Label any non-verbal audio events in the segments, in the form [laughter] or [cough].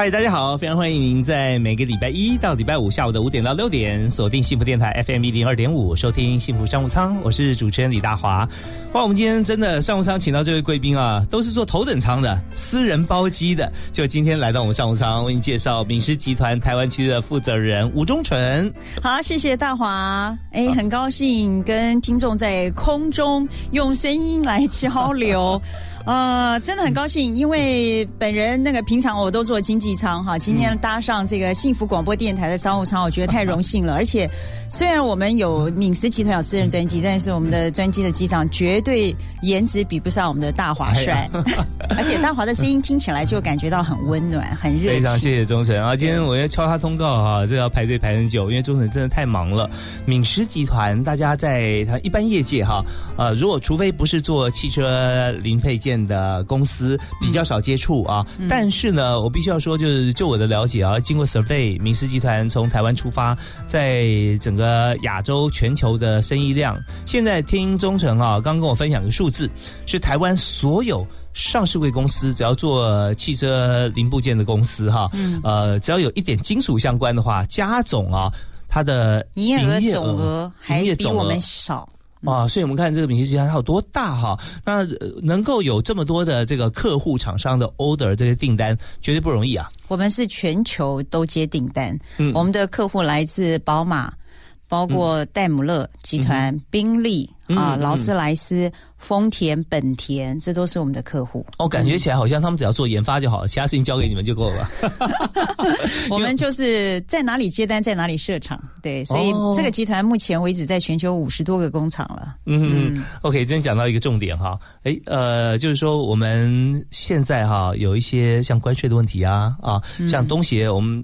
嗨，大家好，非常欢迎您在每个礼拜一到礼拜五下午的五点到六点锁定幸福电台 FM 一零二点五，收听幸福商务舱，我是主持人李大华。哇，我们今天真的商务舱请到这位贵宾啊，都是坐头等舱的，私人包机的。就今天来到我们商务舱，为您介绍敏实集团台湾区的负责人吴忠纯。好，谢谢大华。哎，很高兴跟听众在空中用声音来交流。[laughs] 呃，真的很高兴，因为本人那个平常我都坐经济舱哈，今天搭上这个幸福广播电台的商务舱，我觉得太荣幸了。[laughs] 而且虽然我们有敏实集团有私人专机，但是我们的专机的机长绝对颜值比不上我们的大华帅，[laughs] 而且大华的声音听起来就感觉到很温暖、很热非常谢谢忠诚啊！今天我要敲他通告哈，这要排队排很久，因为忠诚真的太忙了。敏实集团大家在他一般业界哈，呃，如果除非不是做汽车零配件。的公司比较少接触啊，但是呢，我必须要说，就是就我的了解啊，经过 survey，明斯集团从台湾出发，在整个亚洲、全球的生意量，现在听忠诚啊，刚跟我分享个数字，是台湾所有上市贵公司，只要做汽车零部件的公司哈，呃，只要有一点金属相关的话，加总啊，它的营业额总额还比我们少。啊，所以我们看这个米其集团它有多大哈？那能够有这么多的这个客户厂商的 order 这些订单，绝对不容易啊。我们是全球都接订单，嗯，我们的客户来自宝马，包括戴姆勒集团、宾利啊、劳斯莱斯。丰田、本田，这都是我们的客户。哦，感觉起来好像他们只要做研发就好了，其他事情交给你们就够了。[laughs] 我们就是在哪里接单，在哪里设厂。对，所以这个集团目前为止在全球五十多个工厂了。嗯，OK，今天讲到一个重点哈，哎，呃，就是说我们现在哈有一些像关税的问题啊，啊，像东协我们。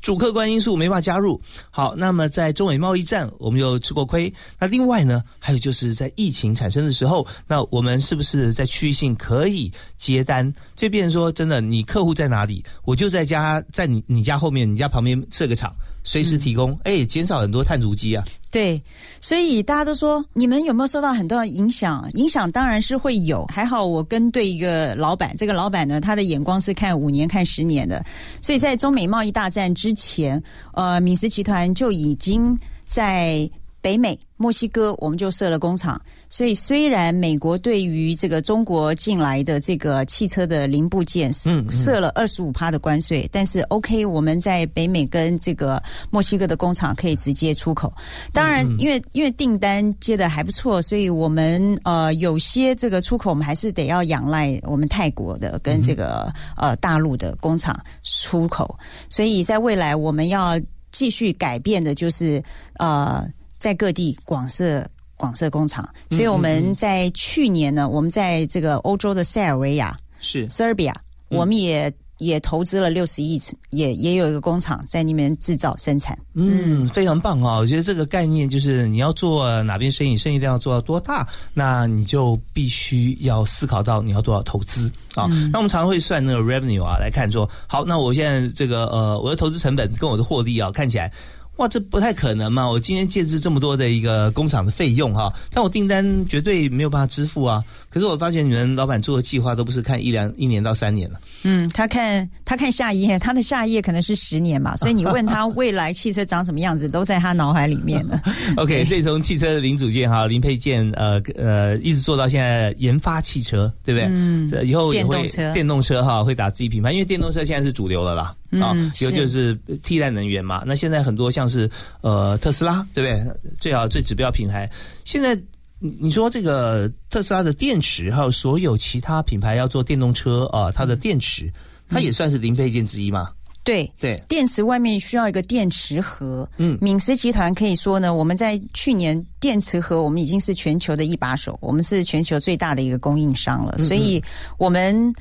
主客观因素没法加入。好，那么在中美贸易战，我们又吃过亏。那另外呢，还有就是在疫情产生的时候，那我们是不是在区域性可以接单？这边说真的，你客户在哪里，我就在家，在你你家后面，你家旁边设个厂。随时提供，哎，减少很多碳足迹啊。对，所以大家都说，你们有没有受到很多影响？影响当然是会有。还好我跟对一个老板，这个老板呢，他的眼光是看五年、看十年的。所以在中美贸易大战之前，呃，敏实集团就已经在。北美、墨西哥，我们就设了工厂。所以，虽然美国对于这个中国进来的这个汽车的零部件，嗯，设了二十五趴的关税，但是 OK，我们在北美跟这个墨西哥的工厂可以直接出口。当然，因为因为订单接的还不错，所以我们呃有些这个出口，我们还是得要仰赖我们泰国的跟这个呃大陆的工厂出口。所以在未来，我们要继续改变的就是呃。在各地广设广设工厂，所以我们在去年呢，我们在这个欧洲的塞尔维亚是 Serbia，我们也也投资了六十亿，也也有一个工厂在那边制造生产。嗯，非常棒啊！我觉得这个概念就是你要做哪边生意，生意量要做到多大，那你就必须要思考到你要多少投资啊。那我们常常会算那个 revenue 啊，来看说，好，那我现在这个呃，我的投资成本跟我的获利啊，看起来。哇，这不太可能嘛！我今天借支这么多的一个工厂的费用哈，但我订单绝对没有办法支付啊。可是我发现你们老板做的计划都不是看一两一年到三年了。嗯，他看他看下一页，他的下一页可能是十年嘛，所以你问他未来汽车长什么样子，都在他脑海里面了。[laughs] OK，所以从汽车的零组件哈、零配件呃呃，一直做到现在研发汽车，对不对？嗯，以后电动车电动车哈会打自己品牌，因为电动车现在是主流了啦。啊，有就是替代能源嘛。那现在很多像是呃特斯拉，对不对？最好最指标品牌。现在你你说这个特斯拉的电池，还有所有其他品牌要做电动车啊，它的电池，它也算是零配件之一嘛？对对，电池外面需要一个电池盒。嗯，敏实集团可以说呢，我们在去年电池盒我们已经是全球的一把手，我们是全球最大的一个供应商了。所以我们。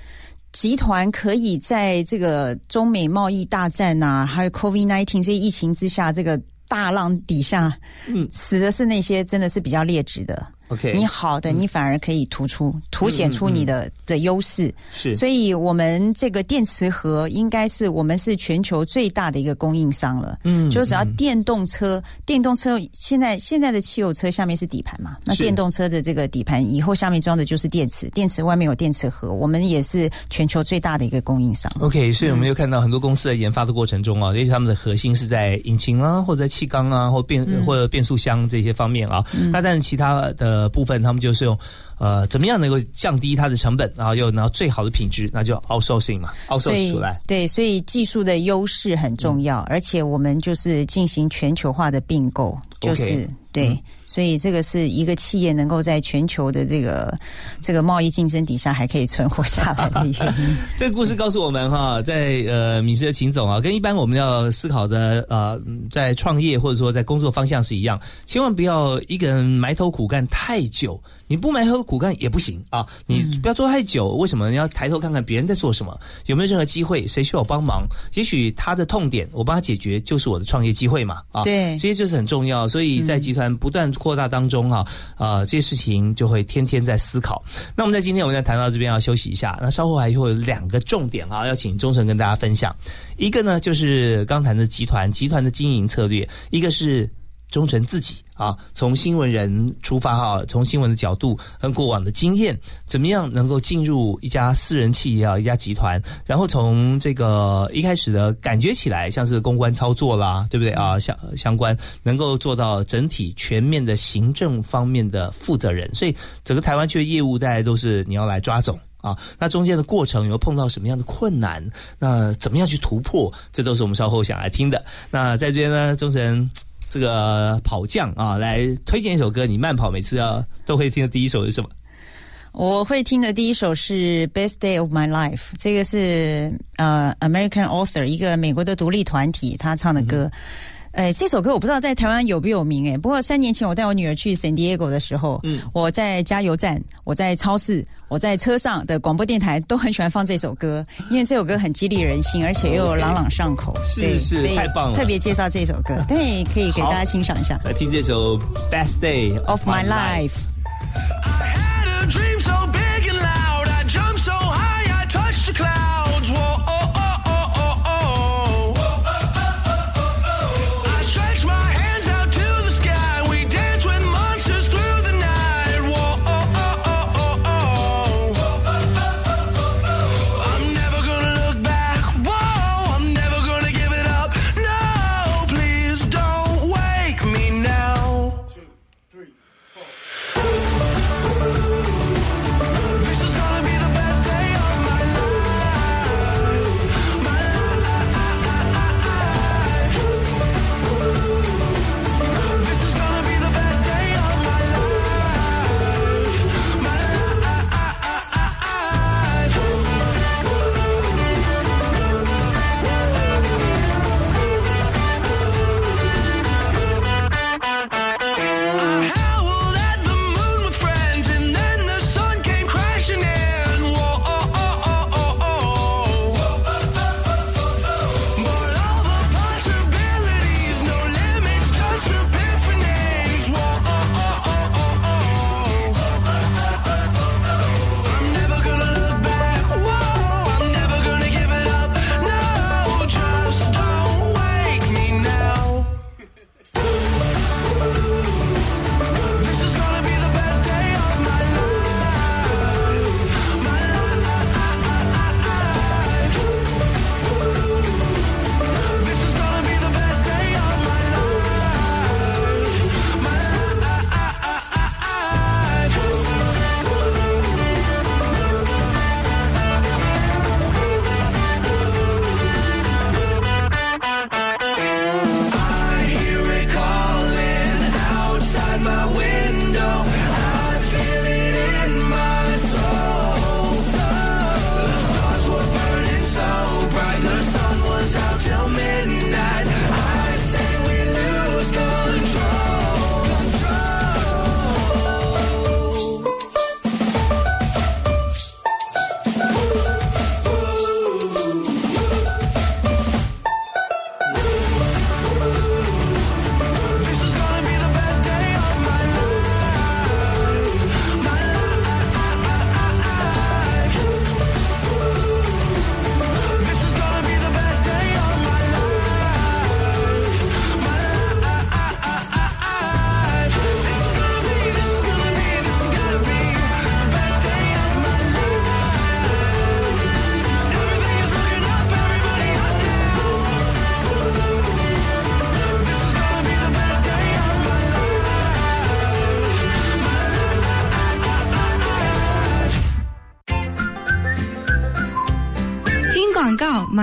集团可以在这个中美贸易大战呐，还有 COVID nineteen 这些疫情之下，这个大浪底下，嗯，死的是那些真的是比较劣质的。OK，你好的，你反而可以突出、凸显出你的的优势。是，所以我们这个电池盒应该是我们是全球最大的一个供应商了。嗯，就只要电动车，电动车现在现在的汽油车下面是底盘嘛？那电动车的这个底盘以后下面装的就是电池，电池外面有电池盒，我们也是全球最大的一个供应商。OK，所以我们就看到很多公司在研发的过程中啊，因为他们的核心是在引擎啊，或者在气缸啊，或变或者变速箱这些方面啊。那但是其他的。呃，部分他们就是用，呃，怎么样能够降低它的成本，然后又拿到最好的品质，那就 outsourcing 嘛，outsourcing 出来。对，所以技术的优势很重要，而且我们就是进行全球化的并购，就是对。所以这个是一个企业能够在全球的这个这个贸易竞争底下还可以存活下来的原因。[laughs] 这个故事告诉我们哈，在呃米斯的秦总啊，跟一般我们要思考的呃，在创业或者说在工作方向是一样，千万不要一个人埋头苦干太久。你不埋头苦干也不行啊！你不要做太久，为什么？你要抬头看看别人在做什么，有没有任何机会？谁需要帮忙？也许他的痛点，我帮他解决，就是我的创业机会嘛！啊，对，这些就是很重要。所以在集团不断扩大当中哈，啊，这些事情就会天天在思考。那我们在今天我们在谈到这边要休息一下，那稍后还会有两个重点啊，要请钟诚跟大家分享。一个呢就是刚谈的集团集团的经营策略，一个是。忠诚自己啊，从新闻人出发哈，从新闻的角度和过往的经验，怎么样能够进入一家私人企业啊，一家集团，然后从这个一开始的感觉起来像是公关操作啦，对不对啊？相相关能够做到整体全面的行政方面的负责人，所以整个台湾区的业务大家都是你要来抓总啊。那中间的过程有碰到什么样的困难？那怎么样去突破？这都是我们稍后想来听的。那在这边呢，忠诚。这个跑将啊，来推荐一首歌。你慢跑每次要都会听的第一首是什么？我会听的第一首是《Best Day of My Life》，这个是呃 American Author 一个美国的独立团体他唱的歌。哎，这首歌我不知道在台湾有不有名哎。不过三年前我带我女儿去 San Diego 的时候，嗯，我在加油站、我在超市、我在车上的广播电台都很喜欢放这首歌，因为这首歌很激励人心，而且又朗朗上口。是是，太棒了！特别介绍这首歌，[laughs] 对，可以给大家欣赏一下。来听这首《Best Day of My Life》。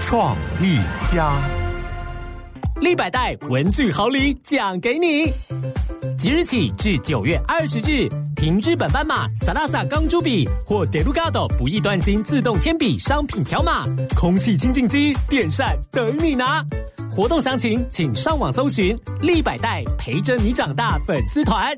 创意家。立百代文具好礼奖给你，即日起至九月二十日，凭日本斑马、萨拉萨钢珠笔或德鲁嘎多不易断芯自动铅笔商品条码，空气清净机、电扇等你拿。活动详情请上网搜寻“立百代陪着你长大”粉丝团。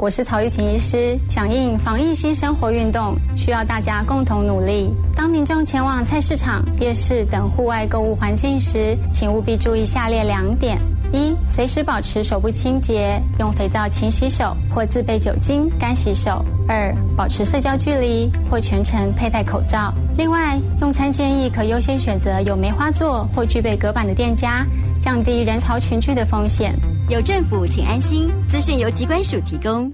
我是曹玉婷医师，响应防疫新生活运动，需要大家共同努力。当民众前往菜市场、夜市等户外购物环境时，请务必注意下列两点：一、随时保持手部清洁，用肥皂勤洗手或自备酒精干洗手；二、保持社交距离或全程佩戴口罩。另外，用餐建议可优先选择有梅花座或具备隔板的店家，降低人潮群聚的风险。有政府，请安心。资讯由机关署提供。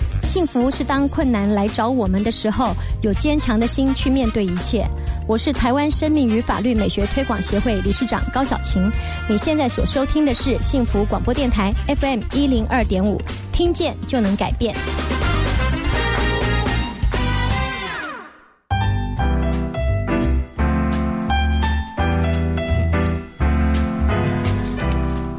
幸福是当困难来找我们的时候，有坚强的心去面对一切。我是台湾生命与法律美学推广协会理事长高小琴。你现在所收听的是幸福广播电台 FM 一零二点五，听见就能改变。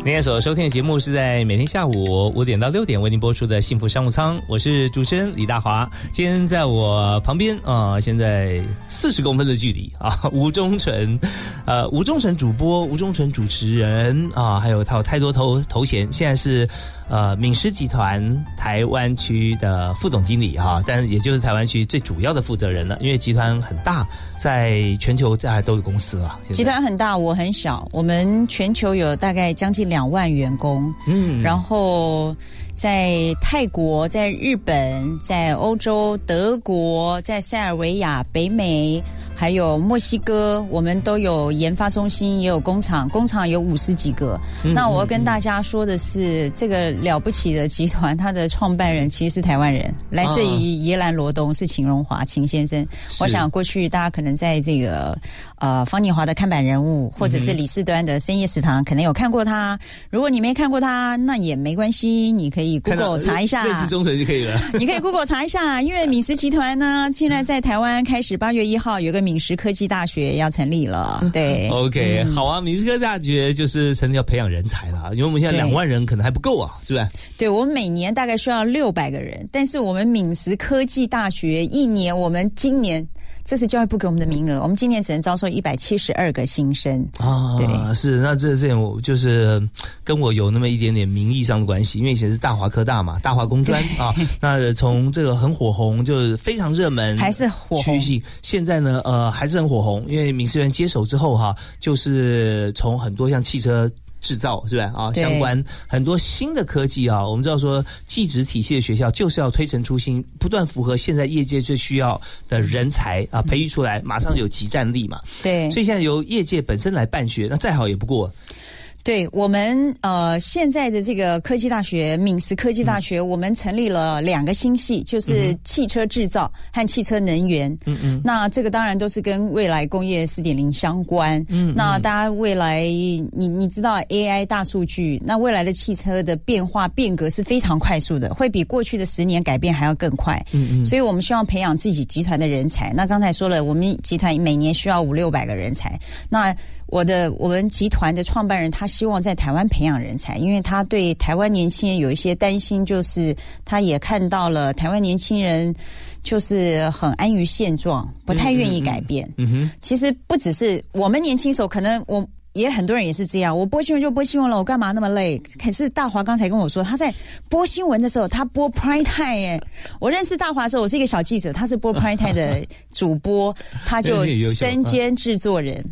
您所收听的节目是在每天下午五点到六点为您播出的《幸福商务舱》，我是主持人李大华。今天在我旁边啊，现在四十公分的距离啊，[laughs] 吴忠诚，呃，吴忠诚主播，吴忠诚主持人啊，还有他有太多头头衔，现在是。呃，敏实集团台湾区的副总经理哈，但是也就是台湾区最主要的负责人了，因为集团很大，在全球大家都有公司了。集团很大，我很小，我们全球有大概将近两万员工，嗯，然后。在泰国、在日本、在欧洲、德国、在塞尔维亚、北美，还有墨西哥，我们都有研发中心，也有工厂，工厂有五十几个。那我要跟大家说的是，这个了不起的集团，它的创办人其实是台湾人，来自于宜兰罗东，是秦荣华秦先生。我想过去大家可能在这个呃方念华的看板人物，或者是李四端的深夜食堂，可能有看过他。如果你没看过他，那也没关系，你可以。可以 Google 查一下，类似中水就可以了。[laughs] 你可以 Google 查一下，因为敏实集团呢，现在在台湾开始，八月一号有个敏实科技大学要成立了。对，OK，好啊，敏实科技大学就是成立要培养人才了，因为我们现在两万人可能还不够啊，是不是？对，我们每年大概需要六百个人，但是我们敏实科技大学一年，我们今年。这是教育部给我们的名额，我们今年只能招收一百七十二个新生啊。对，是那这这我就是跟我有那么一点点名义上的关系，因为以前是大华科大嘛，大华工专啊。那从这个很火红，就是非常热门，[laughs] 还是火红。现在呢，呃，还是很火红，因为民事员接手之后哈，就是从很多像汽车。制造是吧？啊，相关很多新的科技啊，我们知道说，技职体系的学校就是要推陈出新，不断符合现在业界最需要的人才啊，培育出来马上有集战力嘛。对，所以现在由业界本身来办学，那再好也不过。对我们呃现在的这个科技大学闽实科技大学，我们成立了两个新系，就是汽车制造和汽车能源。嗯嗯，那这个当然都是跟未来工业四点零相关。嗯，那大家未来你你知道 AI 大数据，那未来的汽车的变化变革是非常快速的，会比过去的十年改变还要更快。嗯嗯，所以我们希望培养自己集团的人才。那刚才说了，我们集团每年需要五六百个人才。那我的我们集团的创办人，他希望在台湾培养人才，因为他对台湾年轻人有一些担心，就是他也看到了台湾年轻人就是很安于现状，不太愿意改变。嗯哼，其实不只是我们年轻时候，可能我也很多人也是这样。我播新闻就播新闻了，我干嘛那么累？可是大华刚才跟我说，他在播新闻的时候，他播 Prime Time 耶。我认识大华的时候，我是一个小记者，他是播 Prime Time 的主播，[laughs] 他就身兼制作人。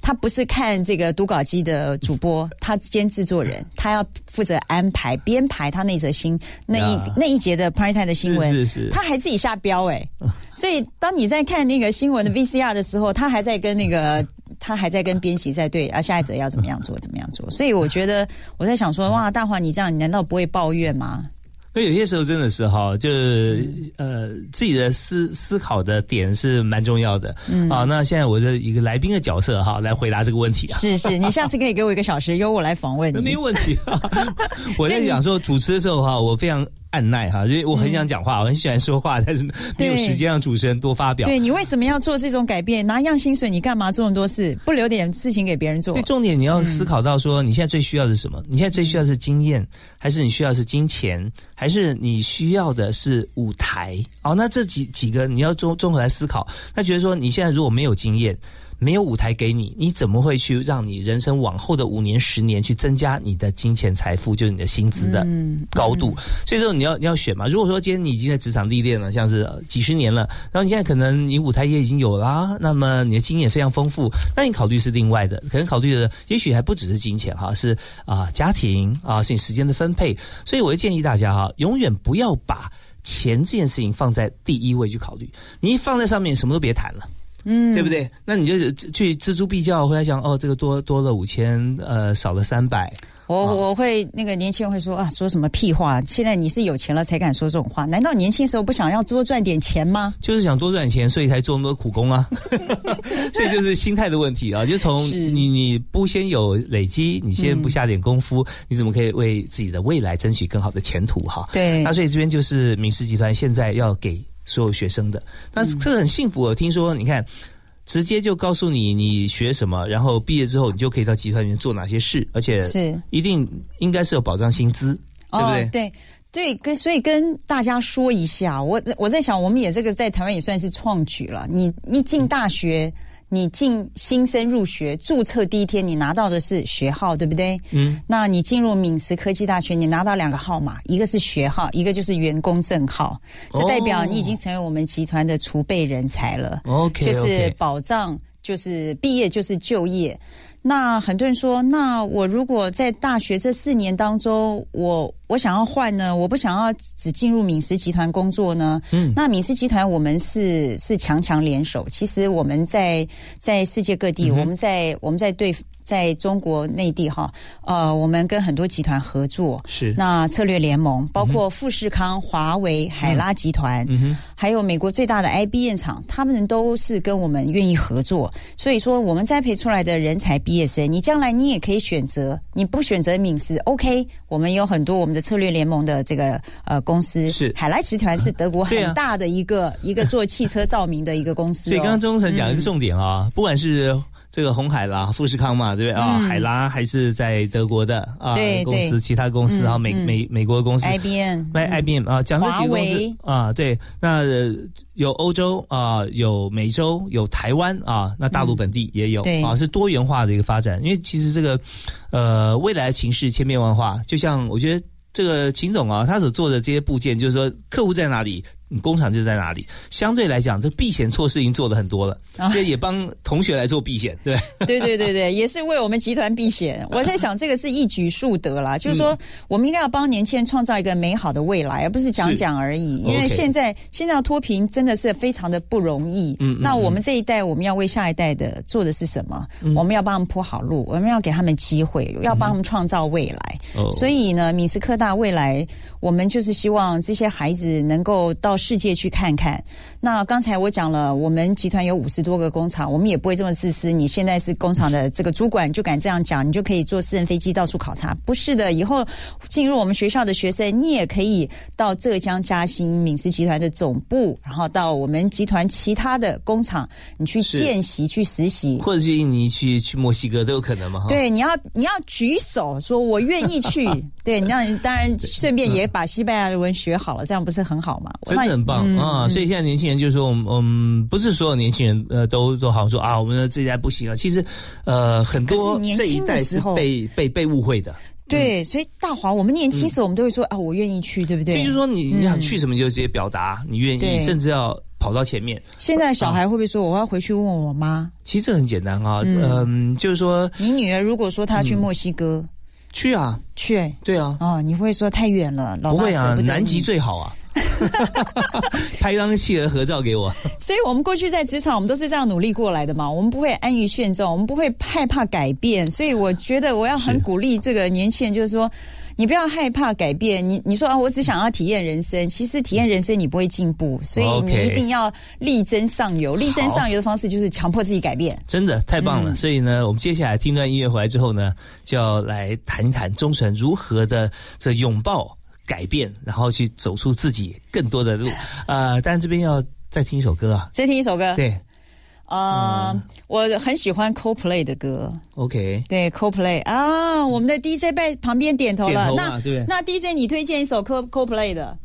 他不是看这个读稿机的主播，他兼制作人，[laughs] 他要负责安排编排他那则新那一那一节的 Prime Time 的新闻，是是，他还自己下标哎，[laughs] 所以当你在看那个新闻的 VCR 的时候，他还在跟那个他还在跟编辑在对啊，下一则要怎么样做，怎么样做。所以我觉得我在想说，哇，大华你这样，你难道不会抱怨吗？那有些时候真的是哈，就是呃，自己的思思考的点是蛮重要的。嗯啊，那现在我的一个来宾的角色哈，来回答这个问题啊。是是，你下次可以给我一个小时，由我来访问你。[laughs] 没问题。[laughs] 我在讲说主持的时候哈，我非常。按耐哈，所以我很想讲话，我很喜欢说话，但是没有时间让主持人多发表。对你为什么要做这种改变？拿一样薪水，你干嘛做那么多事？不留点事情给别人做？所以重点你要思考到说，你现在最需要的是什么？你现在最需要的是经验，还是你需要是金钱，还是你需要的是舞台？哦，那这几几个你要综综合来思考。那觉得说你现在如果没有经验。没有舞台给你，你怎么会去让你人生往后的五年、十年去增加你的金钱财富，就是你的薪资的高度？所以说你要你要选嘛。如果说今天你已经在职场历练了，像是几十年了，然后你现在可能你舞台也已经有啦，那么你的经验非常丰富，那你考虑是另外的，可能考虑的也许还不只是金钱哈，是啊家庭啊，是你时间的分配。所以我会建议大家哈，永远不要把钱这件事情放在第一位去考虑，你一放在上面，什么都别谈了。嗯，对不对？那你就去锱铢必较，回来讲哦，这个多多了五千，呃，少了三百。我我会那个年轻人会说啊，说什么屁话？现在你是有钱了才敢说这种话？难道年轻时候不想要多赚点钱吗？就是想多赚点钱，所以才做那么多苦工啊。[laughs] 所以就是心态的问题啊，就从你你不先有累积，你先不下点功夫，你怎么可以为自己的未来争取更好的前途哈？对。那所以这边就是明氏集团现在要给。所有学生的，那这个很幸福。我听说，你看，直接就告诉你你学什么，然后毕业之后你就可以到集团里面做哪些事，而且是一定应该是有保障薪资，对不对？对对，跟所以跟大家说一下，我我在想，我们也这个在台湾也算是创举了。你一进大学。你进新生入学注册第一天，你拿到的是学号，对不对？嗯。那你进入闽实科技大学，你拿到两个号码，一个是学号，一个就是员工证号。这代表你已经成为我们集团的储备人才了。OK，就是保障，就是毕业就是就业。那很多人说，那我如果在大学这四年当中，我我想要换呢？我不想要只进入敏实集团工作呢？嗯，那敏实集团我们是是强强联手，其实我们在在世界各地，我们在我们在对。在中国内地哈，呃，我们跟很多集团合作，是那策略联盟，包括富士康、华为、海拉集团，还有美国最大的 IBM 厂，他们都是跟我们愿意合作。所以说，我们栽培出来的人才毕业生，你将来你也可以选择，你不选择敏实，OK，我们有很多我们的策略联盟的这个呃公司，是。海拉集团是德国很大的一个 [laughs] 一个做汽车照明的一个公司。所以刚刚钟成讲一个重点啊，不管是。这个红海啦，富士康嘛，对不对？啊？海拉还是在德国的啊公司，其他公司啊，美美美国的公司，IBM，卖 IBM 啊，讲这几个公司啊，对，那有欧洲啊，有美洲，有台湾啊，那大陆本地也有啊，是多元化的一个发展。因为其实这个呃，未来情势千变万化，就像我觉得这个秦总啊，他所做的这些部件，就是说客户在哪里。你工厂就在哪里？相对来讲，这避险措施已经做的很多了，所以也帮同学来做避险，对 [laughs] 对对对对，也是为我们集团避险。[laughs] 我在想，这个是一举数得啦，就是说，我们应该要帮年轻人创造一个美好的未来，而不是讲讲而已。因为现在现在要脱贫真的是非常的不容易。嗯，那我们这一代，我们要为下一代的做的是什么？我们要帮他们铺好路，我们要给他们机会，要帮他们创造未来。所以呢，米斯科大未来，我们就是希望这些孩子能够到。世界去看看。那刚才我讲了，我们集团有五十多个工厂，我们也不会这么自私。你现在是工厂的这个主管，就敢这样讲，你就可以坐私人飞机到处考察？不是的，以后进入我们学校的学生，你也可以到浙江嘉兴闽师集团的总部，然后到我们集团其他的工厂，你去见习、去实习，或者去印尼、去去墨西哥都有可能吗？对，你要你要举手说我愿意去。[laughs] 对，那当然顺便也把西班牙文学好了，这样不是很好吗？真的很棒啊！所以现在年轻人就是说，我们嗯，不是所有年轻人呃都都好像说啊，我们的这一代不行了。其实呃，很多这一代是被被被误会的。对，所以大华，我们年轻时我们都会说啊，我愿意去，对不对？就是说你你想去什么就直接表达你愿意，甚至要跑到前面。现在小孩会不会说我要回去问我妈？其实很简单啊，嗯，就是说你女儿如果说她去墨西哥。去啊，去，对啊，哦，你会说太远了，老不会啊，南极最好啊，[laughs] 拍一张企鹅合照给我。所以我们过去在职场，我们都是这样努力过来的嘛。我们不会安于现状，我们不会害怕改变。所以我觉得我要很鼓励这个年轻人，就是说，你不要害怕改变。你你说啊，我只想要体验人生，其实体验人生你不会进步，所以你一定要力争上游。力争上游的方式就是强迫自己改变。真的太棒了！嗯所以呢，我们接下来听段音乐回来之后呢，就要来谈一谈忠诚如何的这拥抱改变，然后去走出自己更多的路。呃，但这边要再听一首歌啊，再听一首歌，对呃，我很喜欢 Coldplay 的歌。，OK，对 Coldplay 啊，我们的 DJ 在旁边点头了。头那对那 DJ 你推荐一首 Co Coldplay 的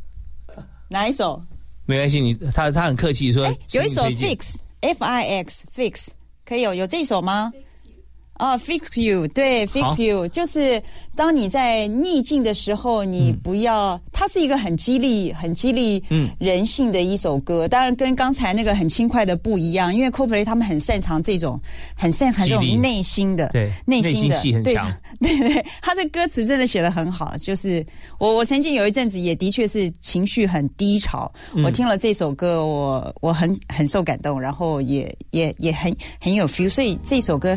哪一首？没关系，你他他很客气说哎，，有一首 Fix F I X Fix 可以有有这首吗？啊、f i x you，对，fix you，就是当你在逆境的时候，你不要，它是一个很激励、很激励嗯。人性的一首歌。当然，跟刚才那个很轻快的不一样，因为 Coldplay 他们很擅长这种，很擅长这种内心的，对内心的，对 [laughs] 对对，他的歌词真的写的很好。就是我我曾经有一阵子也的确是情绪很低潮，嗯。我听了这首歌，我我很很受感动，然后也也也很很有 feel，所以这首歌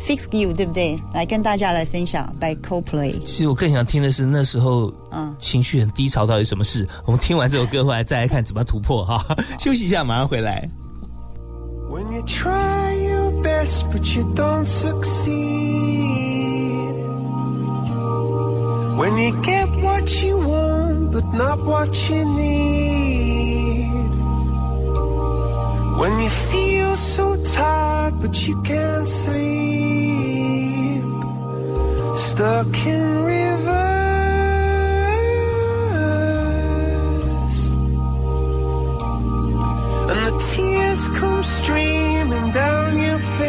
Fix You 对不对？来跟大家来分享 by Coldplay。其实我更想听的是那时候，嗯情绪很低潮到底什么事？我们听完这首歌回来再来看怎么突破哈。休息一下，马上回来。When you try your best but you don't succeed. When you get what you want but not what you need. When you feel so tired but you can't sleep. Stuck in reverse. And the tears come streaming down your face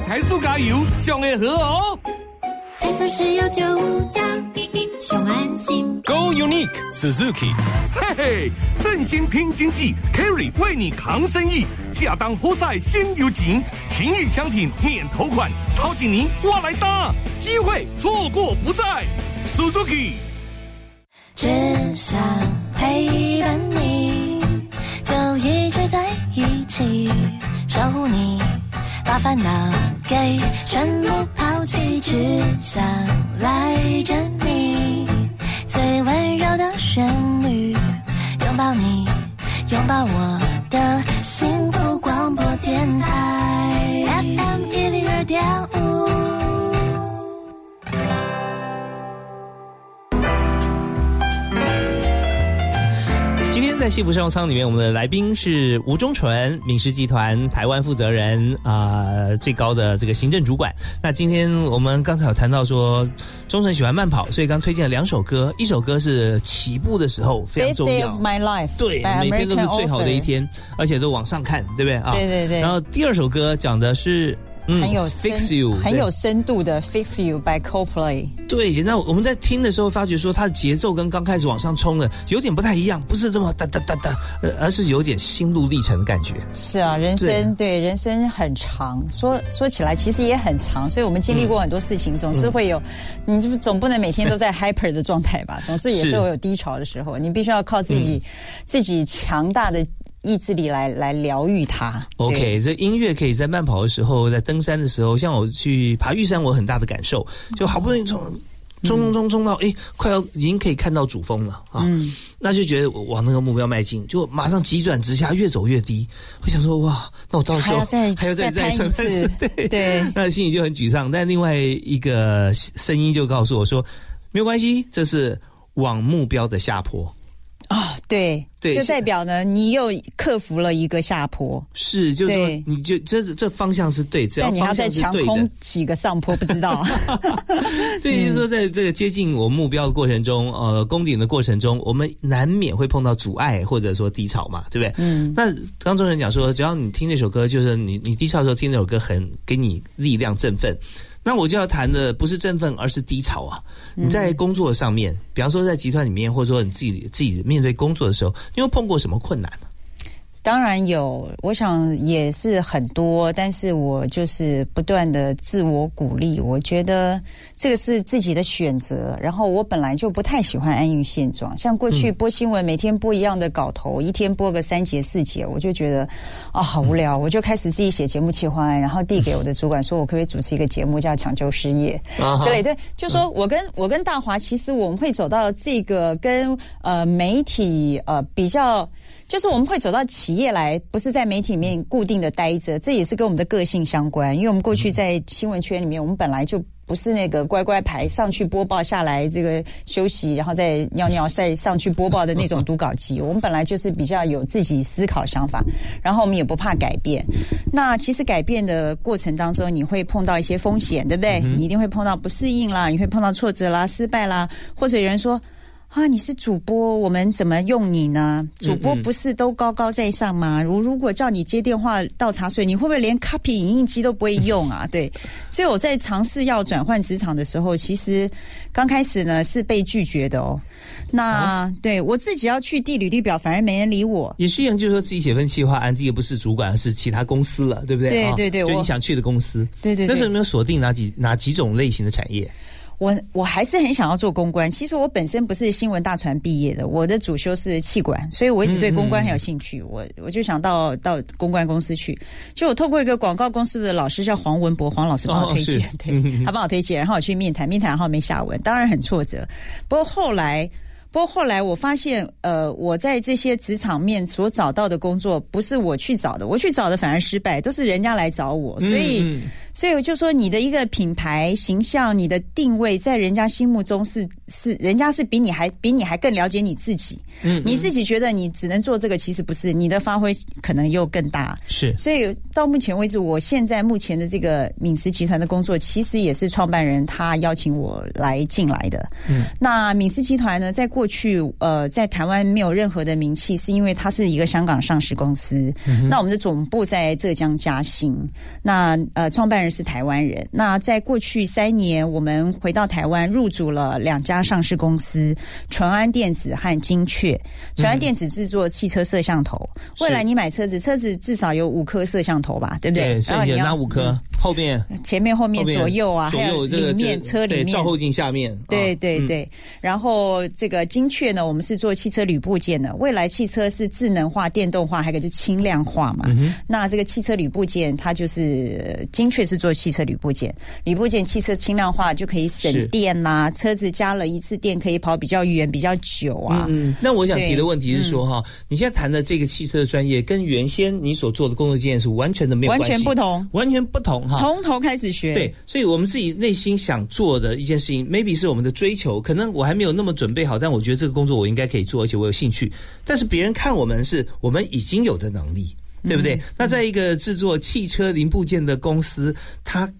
台塑加油，上会好哦。台塑石油九五加，上安心。Go Unique Suzuki，嘿嘿，振兴拼经济，Kerry 为你扛生意，亚当活塞先有钱，情谊相挺免头款，好几年我来搭，机会错过不再，Suzuki。点五。今天在幸福商务舱里面，我们的来宾是吴忠纯，敏实集团台湾负责人啊、最高的这个行政主管。那今天我们刚才有谈到说，忠纯喜欢慢跑，所以刚推荐了两首歌，一首歌是起步的时候非常 Best 重 Day 要 of。My Life，对，每天都是最好的一天，而且都往上看，对不对啊？对对对然后第二首歌讲的是，嗯很有深 Fix You，很有深度的《Fix You》by Coldplay。对，那我们在听的时候发觉说，它的节奏跟刚开始往上冲的有点不太一样，不是这么哒哒哒哒，呃而是有点心路历程的感觉。是啊，人生对人生很长，说说起来其实也很长，所以我们经历过很多事情，总是会有，你就总不能每天都在 hyper 的状态吧，总是也是是会有低潮的时候，你必须要靠自己、自己强大的意志力来来疗愈它。OK，这音乐可以在慢跑的时候，在登山的时候，像我去爬玉山，我很大的感受，就好不容易冲冲冲冲冲到，哎，快要已经可以看到主峰了啊，嗯那就觉得往那个目标迈进，就马上急转直下，越走越低。我想说，哇，那我到时候还要再还要再再攀一次对对那心里就很沮丧。但另外一个声音就告诉我说，没有关系，这是往目标的下坡。啊、对，对就代表呢，你又克服了一个下坡，是，就是你就这这方向是对，只要但你要方再强攻，几个上坡，不知道。[laughs] 这也就是说，在这个接近我目标的过程中，呃，攻顶的过程中，我们难免会碰到阻碍或者说低潮嘛，对不对？嗯，那刚中人讲说，只要你听那首歌，就是你你低潮的时候听那首歌，很给你力量振奋。那我就要谈的不是振奋，而是低潮啊！你在工作上面，比方说在集团里面，或者说你自己自己面对工作的时候，你有碰过什么困难？当然有，我想也是很多，但是我就是不断的自我鼓励，我觉得这个是自己的选择。然后我本来就不太喜欢安于现状，像过去播新闻，每天播一样的稿头，一天播个三节四节，我就觉得啊、好无聊，我就开始自己写节目企划案，然后递给我的主管说，我可不可以主持一个节目叫《抢救失业》之类的。就说我跟我跟大华，其实我们会走到这个跟呃媒体呃比较。就是我们会走到企业来，不是在媒体里面固定的待着，这也是跟我们的个性相关。因为我们过去在新闻圈里面，我们本来就不是那个乖乖牌上去播报下来，这个休息，然后再尿尿，再上去播报的那种读稿机。[laughs] 我们本来就是比较有自己思考想法，然后我们也不怕改变。那其实改变的过程当中，你会碰到一些风险，对不对？你一定会碰到不适应啦，你会碰到挫折啦、失败啦，或者有人说。啊，你是主播，我们怎么用你呢？主播不是都高高在上吗？如如果叫你接电话倒茶水，你会不会连 copy 影印机都不会用啊？[laughs] 对，所以我在尝试要转换职场的时候，其实刚开始呢是被拒绝的哦。那、对我自己要去递履历表，反而没人理我。也是一样，就是说自己写份企划案，这个不是主管，而是其他公司了，对不对？啊对对对我就你想去的公司。对对对那时候有没有锁定哪几哪几种类型的产业？我我还是很想要做公关。其实我本身不是新闻大传毕业的，我的主修是气管，所以我一直对公关很有兴趣。我我就想到到公关公司去。就我透过一个广告公司的老师叫黄文博，黄老师帮我推荐，哦对、他帮我推荐，然后我去面谈，面谈然后没下文，当然很挫折。不过后来。不过后来我发现，呃，我在这些职场面所找到的工作，不是我去找的，我去找的反而失败，都是人家来找我，所以。嗯所以我就说，你的一个品牌形象、你的定位，在人家心目中是是，人家是比你还比你还更了解你自己。嗯你自己觉得你只能做这个，其实不是，你的发挥可能又更大。是所以到目前为止，我现在目前的这个敏实集团的工作，其实也是创办人他邀请我来进来的。嗯，那敏实集团呢，在过去呃，在台湾没有任何的名气，是因为它是一个香港上市公司。嗯那我们的总部在浙江嘉兴，那呃，创办人是台湾人。那在过去三年，我们回到台湾，入主了两家上市公司：淳安电子和精确。纯安电子制作汽车摄像头，未来你买车子，车子至少有五颗摄像头吧，对不对？所以你拿五颗，后面、前面、后面、左右啊，左还有里面车里面照后镜下面，对对对，然后这个精确呢，我们是做汽车铝部件的。未来汽车是智能化、电动化，还有一个就是轻量化嘛。嗯那这个汽车铝部件，它就是呃精确是做汽车铝部件，铝部件汽车轻量化就可以省是电呐、车子加了一次电可以跑比较远、比较久啊。嗯，那我想提的问题是说哈，你现在谈的这个汽车的专业，跟原先你所做的工作经验是完全的没有完全不同，完全不同哈。从头开始学。对，所以我们自己内心想做的一件事情，maybe 是我们的追求，可能我还没有那么准备好，但我觉得这个工作我应该可以做，而且我有兴趣。但是别人看我们是我们已经有的能力，对不对？嗯那在一个制作汽车零部件的公司，他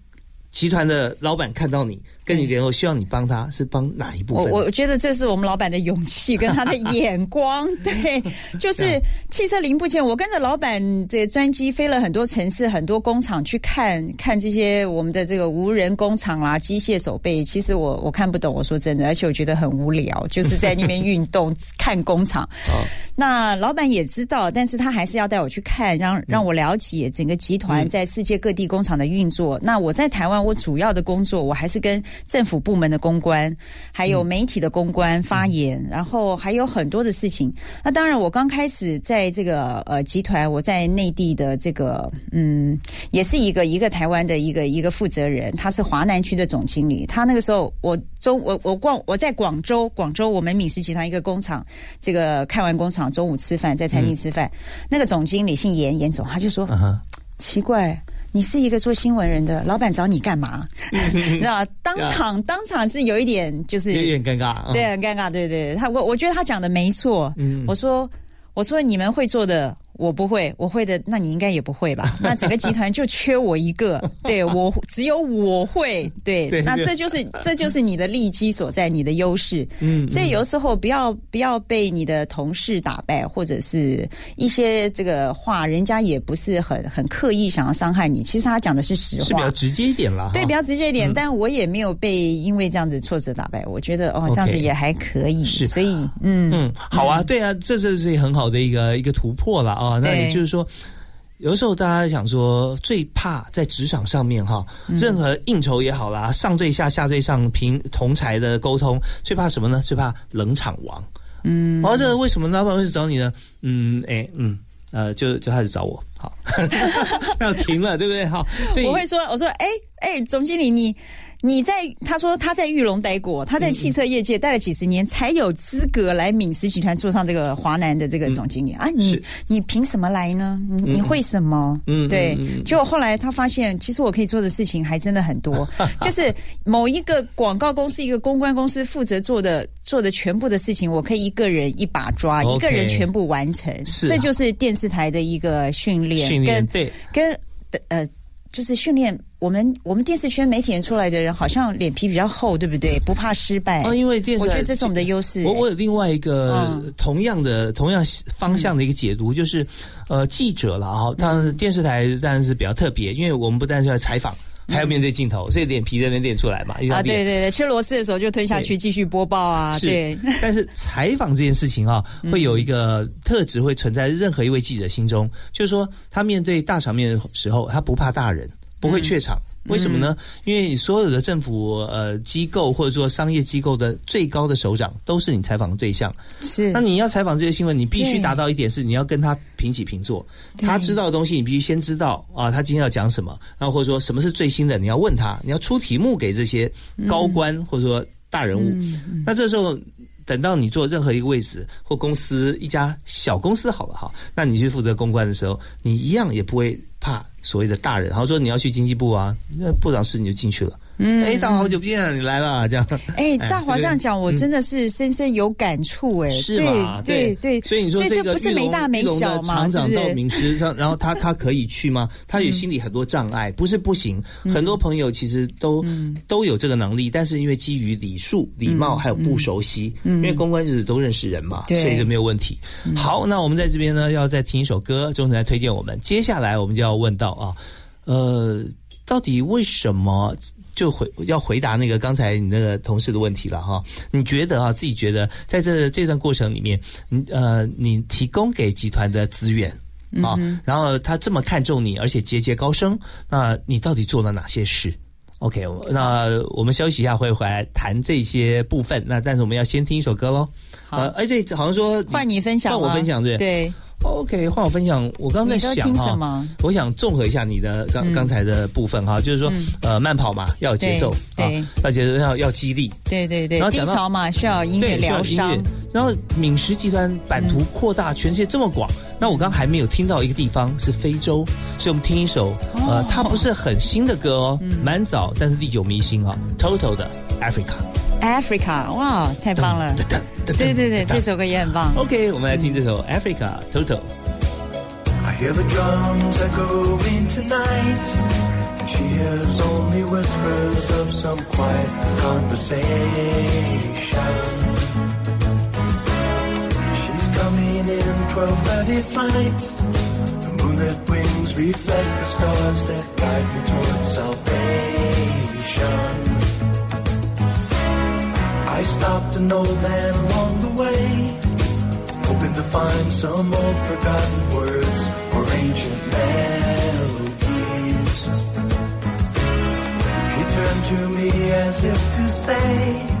集团的老板看到你，跟你联络，希望你帮他，是帮哪一部分？我我觉得这是我们老板的勇气跟他的 [laughs] 眼光，对，[laughs] 就是汽车零部件。我跟着老板的专机飞了很多城市、很多工厂去看看这些我们的这个无人工厂啦、机械手背。其实我我看不懂，我说真的，而且我觉得很无聊，就是在那边运动 [laughs] 看工厂。哦那老板也知道，但是他还是要带我去看，让让我了解整个集团在世界各地工厂的运作。那我在台湾，我主要的工作我还是跟政府部门的公关，还有媒体的公关发言，然后还有很多的事情。那当然，我刚开始在这个呃集团，我在内地的这个嗯，也是一个一个台湾的一个一个负责人，他是华南区的总经理。他那个时候，我中我我逛我在广州，广州我们闽氏集团一个工厂，这个看完工厂中午吃饭，在餐厅吃饭，那个总经理姓严，严总他就说，奇怪。你是一个做新闻人的，老板找你干嘛？[laughs] 你知道，当场当场是有一点就是有点尴尬，嗯对，很尴尬。对对，他我我觉得他讲的没错。嗯我说我说你们会做的，我不会，我会的，那你应该也不会吧？[laughs] 那整个集团就缺我一个，[laughs] 对我只有我会，对，那这就是这就是你的利基所在，你的优势。嗯所以有时候不要不要被你的同事打败，或者是一些这个话，人家也不是很很刻意想要伤害你，其实他讲的是实话，是比较直接一点啦。对，比较直接一点，嗯。但我也没有被因为这样子挫折打败，我觉得哦这样子也还可以，是。所以嗯。嗯，好啊，对啊，这这是很好的一个一个突破了啊。那也就是说，有的时候大家想说，最怕在职场上面哈，嗯任何应酬也好啦，上对下下对上平同才的沟通，最怕什么呢？最怕冷场王。嗯，哦，这个为什么老板会找你呢？嗯，哎，嗯。呃，就就开始找我，好，[laughs] 那停了，对不对？好，所以我会说，我说哎哎，总经理你。你在他说他在玉龙待过，他在汽车业界待了几十年，才有资格来敏实集团做上这个华南的这个总经理、啊！你你凭什么来呢？你你会什么？嗯对。结果后来他发现，其实我可以做的事情还真的很多，[laughs] 就是某一个广告公司、一个公关公司负责做的做的全部的事情，我可以一个人一把抓一个人全部完成。是啊这就是电视台的一个训练，训练跟对跟呃，就是训练我们我们电视圈媒体人出来的人，好像脸皮比较厚，对不对？不怕失败。哦，因为电视我觉得这是我们的优势。我我有另外一个嗯同样的、同样方向的一个解读，就是呃记者了哈，当然电视台当然是比较特别，因为我们不但是要采访，还要面对镜头，所以脸皮在那练出来嘛。啊，对对对，吃螺丝的时候就吞下去，继续播报啊，对。[laughs] 但是采访这件事情啊，会有一个特质会存在任何一位记者心中，就是说他面对大场面的时候，他不怕大人，不会怯场。为什么呢？因为你所有的政府呃机构或者说商业机构的最高的首长都是你采访的对象。是那你要采访这些新闻，你必须达到一点是你要跟他平起平坐。他知道的东西，你必须先知道啊，他今天要讲什么，然后或者说什么是最新的，你要问他，你要出题目给这些高官、或者说大人物。那这时候等到你做任何一个位置或公司一家小公司好了哈，那你去负责公关的时候，你一样也不会怕所谓的大人，然后说你要去经济部啊，那部长室你就进去了。嗯哎，大好久不见，你来了，这样。哎，乍华这样讲，我真的是深深有感触哎，[laughs] 是吧？对对，所以你说这个不是没大没小嘛，厂长到是不是？名师上，然后他他可以去吗？他有心里很多障碍，不是不行。很多朋友其实都都有这个能力，但是因为基于礼数、礼貌还有不熟悉，因为公关就是都认识人嘛，所以就没有问题。好，那我们在这边呢，要再听一首歌，钟晨来推荐我们。接下来我们就要问到啊，呃，到底为什么？就回要回答那个刚才你那个同事的问题了哈，你觉得啊自己觉得在这这段过程里面，你呃你提供给集团的资源啊，然后他这么看重你，而且节节高升，那你到底做了哪些事？OK，那我们休息一下，会回来谈这些部分。那但是我们要先听一首歌喽。好，哎对，好像说换你分享，换我分享对对。OK，换我分享。我刚刚在想哈，我想综合一下你的刚嗯刚才的部分哈，就是说嗯呃慢跑嘛要有节奏啊要节奏要要激励。对对对然，后讲到低潮嘛需要音乐对，疗伤。然后敏实集团版图扩大，全世界这么广，那我刚刚还没有听到一个地方是非洲，所以我们听一首呃，它不是很新的歌哦，蛮早，但是历久弥新啊，Total 的 Africa。Africa，哇，太棒了！对对对，这首歌也很棒。 OK，我们来听这首 Africa Total。 I hear the drums echoing tonight, and she hears only whispers of some quiet conversation. She's coming in 12:30 flight. The moonlit wings reflect the stars that guide me towards salvation. I stopped an old man along the way hoping to find some old forgotten words or ancient melodies. He turned to me as if to say,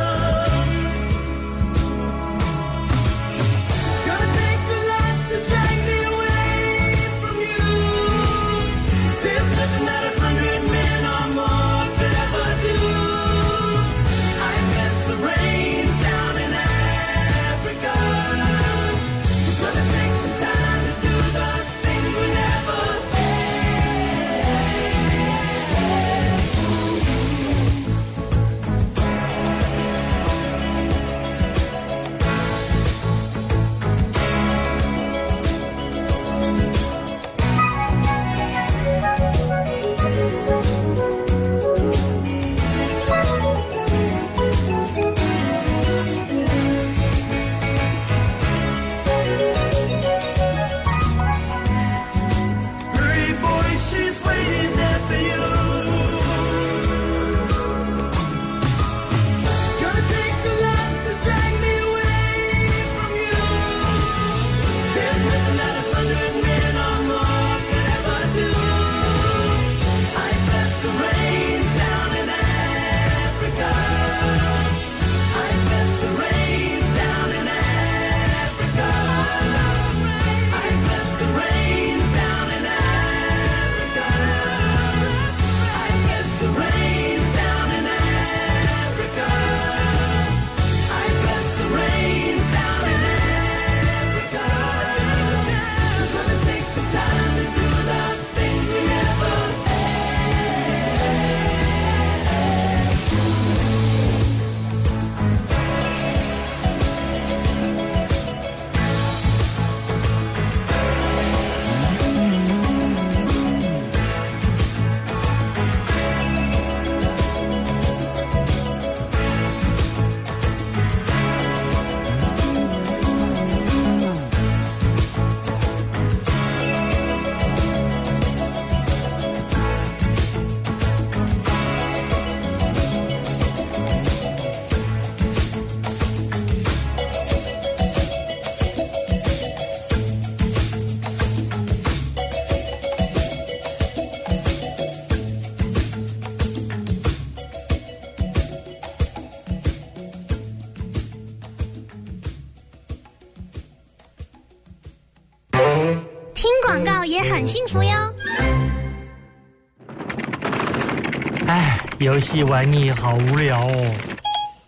戏玩腻，好无聊哦。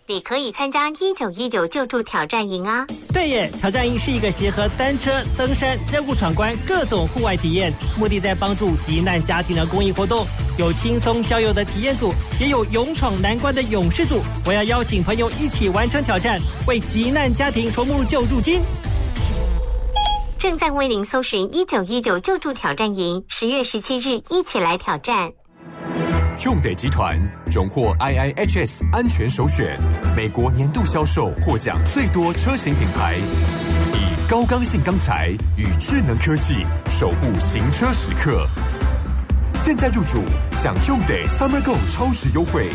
你可以参加一九一九救助挑战营啊！对耶，挑战营是一个结合单车、登山、任务闯关各种户外体验，目的在帮助急难家庭的公益活动。有轻松郊游的体验组，也有勇闯难关的勇士组。我要邀请朋友一起完成挑战，为急难家庭筹募救助金。正在为您搜寻一九一九救助挑战营，十月十七日一起来挑战。用得集团荣获 IIHS 安全首选，美国年度销售获奖最多车型品牌，以高刚性钢材与智能科技守护行车时刻。现在入主享用得 Summer Go 超值优惠，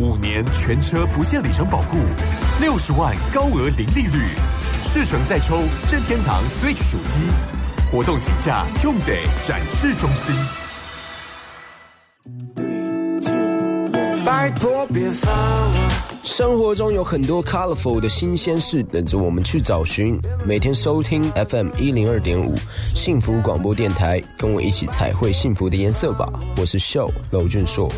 五年全车不限里程保固，六十万高额零利率，试乘再抽任天堂 Switch 主机。活动请假用得展示中心。拜托别烦我。生活中有很多 colorful 的新鲜事等着我们去找寻。每天收听 FM 一零二点五幸福广播电台，跟我一起彩绘幸福的颜色吧。我是秀，娄俊硕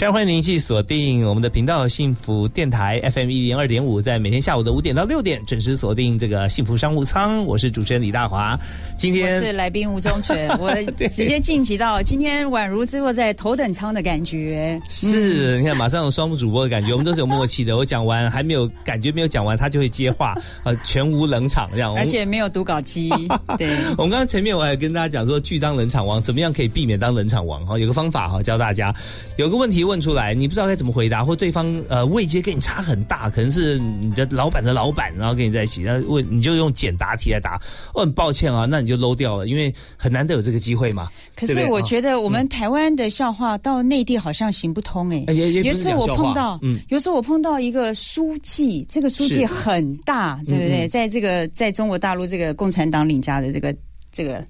非常欢迎您继续锁定我们的频道幸福电台 FM 一零二点五，在每天下午的五点到六点准时锁定这个幸福商务舱。我是主持人李大华，今天我是来宾吴宗全，[laughs] 我直接晋级到今天宛如是坐在头等舱的感觉。是，你看马上有双主播的感觉，我们都是有默契的。我讲完还没有感觉没有讲完，他就会接话，[laughs] 呃，全无冷场这样。而且没有读稿机。对，[laughs] 我们刚刚前面我还跟大家讲说，拒当冷场王，怎么样可以避免当冷场王哈？有个方法哈，教大家。有个问题问出来，你不知道该怎么回答，或对方呃位阶跟你差很大，可能是你的老板的老板，然后跟你在一起，那问你就用简答题来答。我很抱歉啊，那你就 low 掉了，因为很难得有这个机会嘛。可是我觉得我们台湾的笑话到内地好像行不通哎、有时候我碰到，嗯有时候我碰到一个书记，这个书记很大，对不对？嗯嗯在这个在中国大陆这个共产党领家的这个这个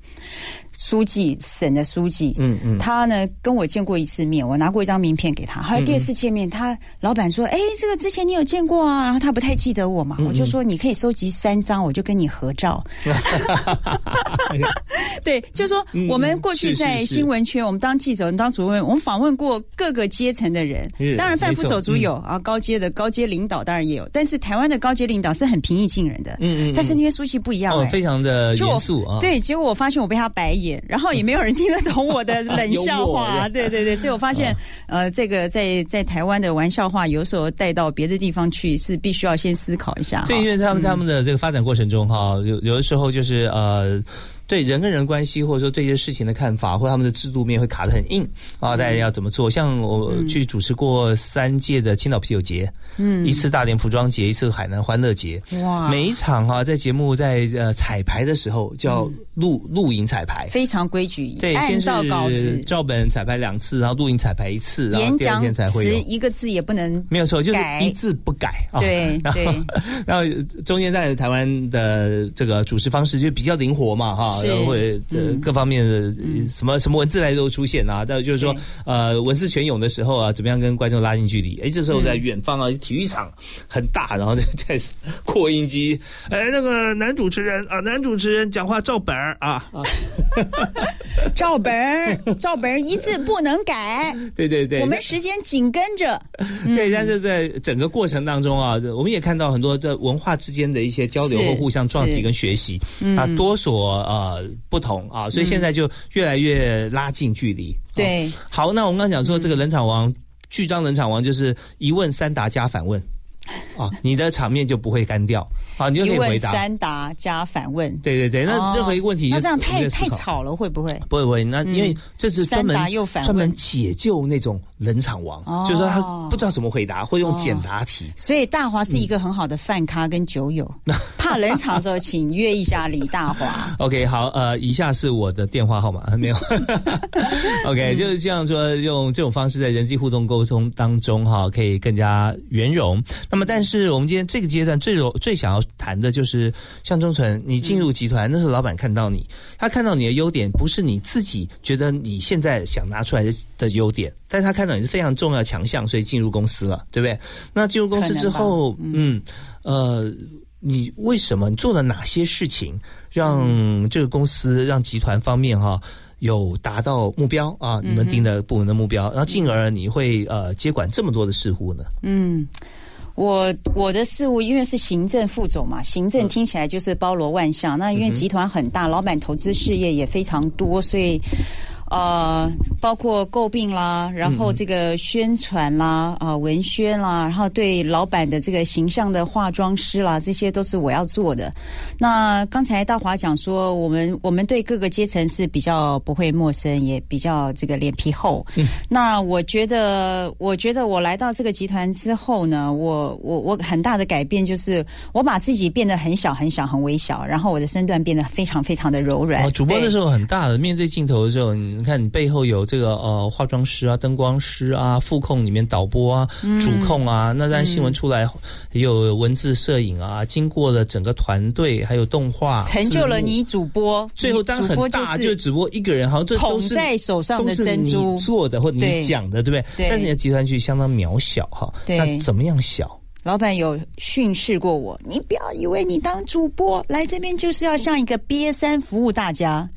书记，省的书记，嗯嗯他呢跟我见过一次面，我拿过一张名片给他。后来第二次见面，他老板说：“哎，这个之前你有见过啊？”然后他不太记得我嘛，嗯我就说：“你可以收集三张，我就跟你合照。[laughs] ”对，就说嗯我们过去在新闻圈，我们当记者，我们当主任，我们访问过各个阶层的人，当然贩夫走卒有啊，高阶的高阶领导当然也有，但是台湾的高阶领导是很平易近人的，嗯嗯嗯但是那些书记不一样、哦，哎非常的严肃啊。对，结果我发现我被他白眼，然后也没有人听得懂我的 [laughs] 冷笑话。对对对，所以我发现，呃，这个在在台湾的玩笑话，有时候带到别的地方去，是必须要先思考一下哈。对，因为他们嗯他们的这个发展过程中哈，有有的时候就是呃。对人跟人关系，或者说对一些事情的看法，或他们的制度面会卡得很硬啊，大家要怎么做？像我嗯。去主持过三届的青岛啤酒节，嗯。一次大连服装节，一次海南欢乐节，哇。每一场哈、在节目在呃彩排的时候叫录录影彩排，非常规矩，对，按先照稿子，照本彩排两次，然后录影彩排一次，然后第二演讲天才会有。词一个字也不能没有错，就是一字不改啊。对 [laughs] 然后对。然后中间在台湾的这个主持方式就比较灵活嘛，哈，是然后会呃嗯。各方面的呃什么什么文字来都出现啊。但就是说，呃，文思泉涌的时候啊，怎么样跟观众拉近距离？哎，这时候在远方啊，体育场很大，然后 [laughs] 就在扩音机，哎，那个男主持人啊，男主持人讲话照本儿啊。啊，[laughs] 照本儿，照本儿一字不能改。[laughs] 对对对，我们时间紧跟着。对，但是在整个过程当中啊，我们也看到很多的文化之间的一些交流是或互相撞击跟学习嗯。啊，多所呃不同啊，所以现在就越来越拉近距离。对。哦。好，那我们刚刚讲说这个冷场王，巨张冷场王就是一问三答加反问啊，你的场面就不会干掉啊，你就可以回答。三答加反问。对对对，那哦任何一个问题就，那这样太太吵了，会不会？不会不会，那因为这是专门三答又反问专门解救那种冷场王，哦就是说他不知道怎么回答，会用简答题。所以大华是一个很好的饭咖跟酒友，怕冷场的时候，请约一下李大华。[laughs] OK，好，呃，以下是我的电话号码，[laughs] 没有。[laughs] OK，就是希望说用这种方式在人际互动沟通当中哈，可以更加圆融。那么，但是我们今天这个阶段最有最想要谈的就是，像钟纯，你进入集团，那时候老板看到你，他看到你的优点，不是你自己觉得你现在想拿出来的的优点，但是他看到你是非常重要的强项，所以进入公司了，对不对？那进入公司之后，嗯，呃，你为什么你做了哪些事情，让这个公司、让集团方面哈、有达到目标啊？你们定的部门的目标，然后进而你会呃接管这么多的事务呢？嗯，我我的事务因为是行政副总嘛，行政听起来就是包罗万象。那因为集团很大，老板投资事业也非常多，所以。呃，包括诟病啦，然后这个宣传啦，啊、文宣啦，然后对老板的这个形象的化妆师啦，这些都是我要做的。那刚才大华讲说，我们我们对各个阶层是比较不会陌生，也比较这个脸皮厚。嗯那我觉得，我觉得我来到这个集团之后呢，我我我很大的改变就是，我把自己变得很小很小很微小，然后我的身段变得非常非常的柔软。哦，主播的时候很大的，面对镜头的时候，你看你背后有这个呃化妆师啊、灯光师啊、副控里面导播啊、嗯主控啊，那当然新闻出来也有文字摄影啊，经过了整个团队还有动画，成就了你主播，最后当很大，是就只不过一个人，好像这都捧是在手上的珍珠。你做的或你讲的，对不对？对。但是你的集团剧相当渺小哈，那怎么样小？老板有训斥过我，你不要以为你当主播来这边就是要像一个 [laughs] 瘪三服务大家。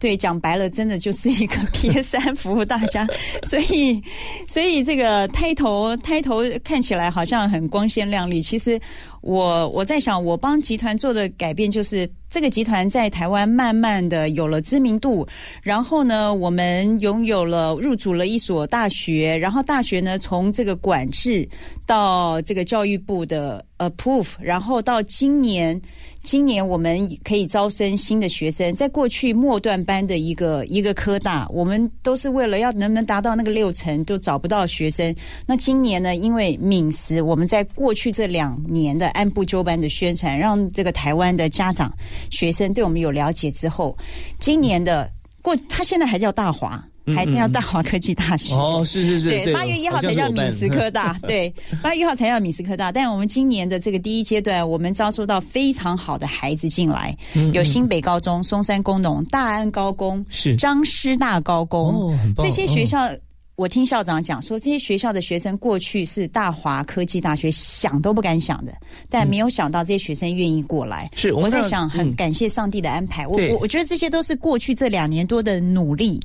对，讲白了，真的就是一个 [laughs] 瘪三服务大家。[laughs] 所以，所以这个抬头抬头看起来好像很光鲜亮丽，其实我我在想，我帮集团做的改变就是。这个集团在台湾慢慢的有了知名度，然后呢，我们拥有了入主了一所大学，然后大学呢从这个管制到这个教育部的 approve，然后到今年，今年我们可以招生新的学生，在过去末段班的一个一个科大，我们都是为了要能不能达到那个六成，都找不到学生。那今年呢，因为敏实，我们在过去这两年的按部就班的宣传，让这个台湾的家长。学生对我们有了解之后，今年的过，他现在还叫大华。还叫大华科技大学哦，是是是，[laughs] 对，八月一号才叫闽实科大，对，八月一号才叫闽实科大。但我们今年的这个第一阶段，我们招收到非常好的孩子进来，嗯有新北高中、松山工农、大安高工、是张师大高工，这些学校。我听校长讲说，这些学校的学生过去是大华科技大学想都不敢想的，但没有想到这些学生愿意过来。是我在想，嗯。很感谢上帝的安排。我我我觉得这些都是过去这两年多的努力。